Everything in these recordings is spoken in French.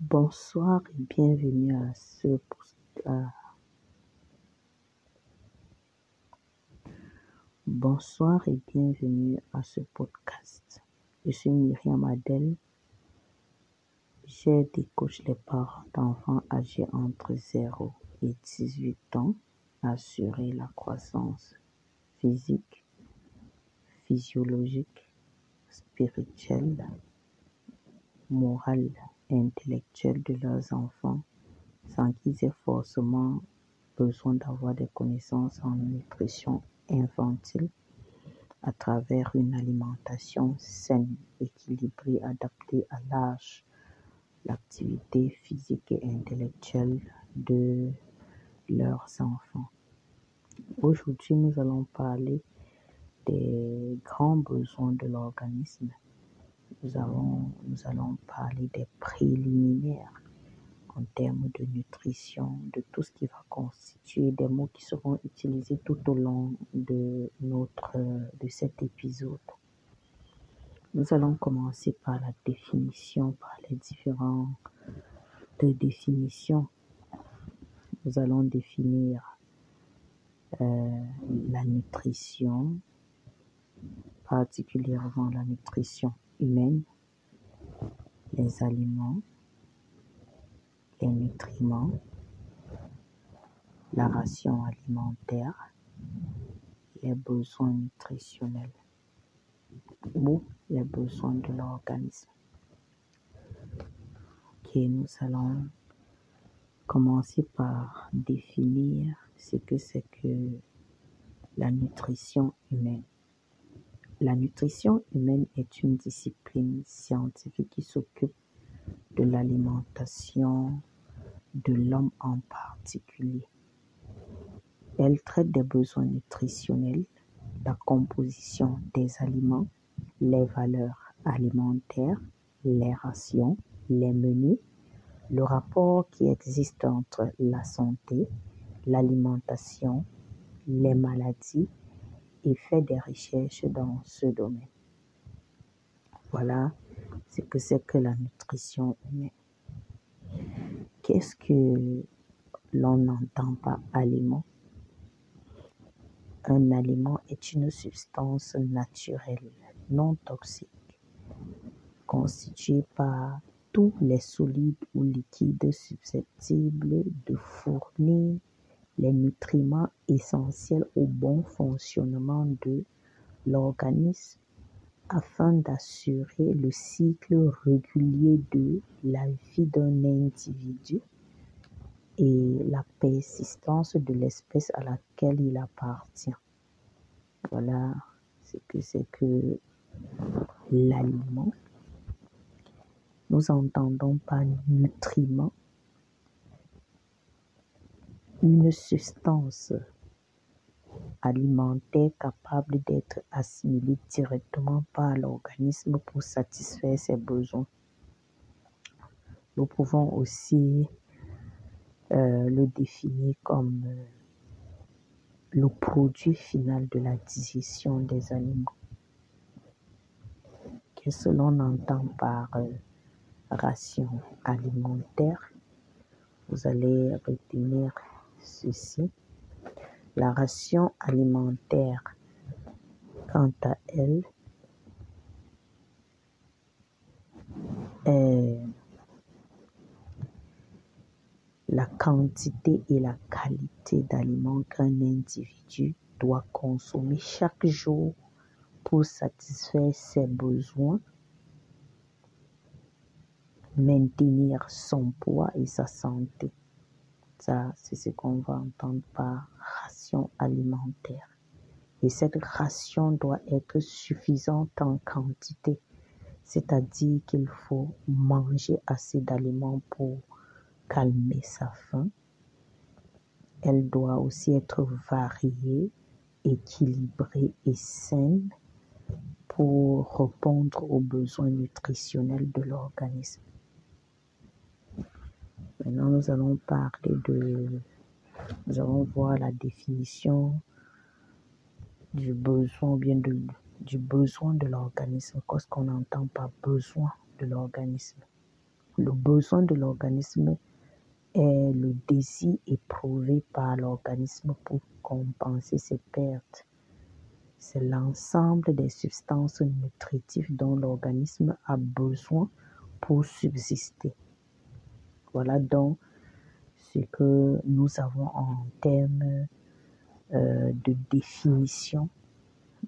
Bonsoir et bienvenue à ce Bonsoir et bienvenue à ce podcast. Je suis Myriam Adel. J'aide et coach les parents d'enfants âgés entre 0 et 18 ans assurer la croissance physique, physiologique, spirituelle, morale intellectuelle de leurs enfants sans qu'ils aient forcément besoin d'avoir des connaissances en nutrition infantile à travers une alimentation saine, équilibrée, adaptée à l'âge, l'activité physique et intellectuelle de leurs enfants. Aujourd'hui, nous allons parler des grands besoins de l'organisme. Nous, allons- nous allons parler des préliminaires en termes de nutrition, de tout ce qui va constituer des mots qui seront utilisés tout au long de notre de cet épisode. Nous allons commencer par la définition, par les différentes définitions. Nous allons définir euh, la nutrition, particulièrement la nutrition humaine, les aliments, les nutriments, la ration alimentaire, les besoins nutritionnels ou les besoins de l'organisme. Ok, nous allons commencer par définir ce que c'est que la nutrition humaine. La nutrition humaine est une discipline scientifique qui s'occupe de l'alimentation de l'homme en particulier. Elle traite des besoins nutritionnels, la composition des aliments, les valeurs alimentaires, les rations, les menus, le rapport qui existe entre la santé, l'alimentation, les maladies fait des recherches dans ce domaine. Voilà ce que c'est que la nutrition humaine. Qu'est-ce que l'on n'entend par aliment Un aliment est une substance naturelle, non toxique, constituée par tous les solides ou liquides susceptibles de fournir les nutriments essentiels au bon fonctionnement de l'organisme afin d'assurer le cycle régulier de la vie d'un individu et la persistance de l'espèce à laquelle il appartient. Voilà ce que c'est que l'aliment. Nous entendons par nutriment une substance alimentaire capable d'être assimilée directement par l'organisme pour satisfaire ses besoins. Nous pouvons aussi euh, le définir comme euh, le produit final de la digestion des aliments. Qu'est-ce que l'on entend par euh, ration alimentaire Vous allez retenir ceci. La ration alimentaire, quant à elle, est la quantité et la qualité d'aliments qu'un individu doit consommer chaque jour pour satisfaire ses besoins, maintenir son poids et sa santé. Ça, c'est ce qu'on va entendre par ration alimentaire. Et cette ration doit être suffisante en quantité, c'est-à-dire qu'il faut manger assez d'aliments pour calmer sa faim. Elle doit aussi être variée, équilibrée et saine pour répondre aux besoins nutritionnels de l'organisme. Maintenant, nous allons parler de, nous allons voir la définition du besoin bien de, du besoin de l'organisme. Qu'est-ce qu'on entend par besoin de l'organisme? Le besoin de l'organisme est le désir éprouvé par l'organisme pour compenser ses pertes. C'est l'ensemble des substances nutritives dont l'organisme a besoin pour subsister. Voilà donc ce que nous avons en termes euh, de définition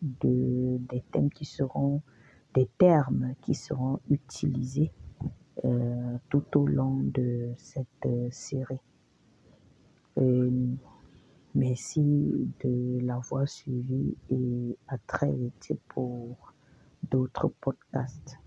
de, des thèmes qui seront, des termes qui seront utilisés euh, tout au long de cette euh, série. merci de l'avoir suivi et à très vite pour d'autres podcasts.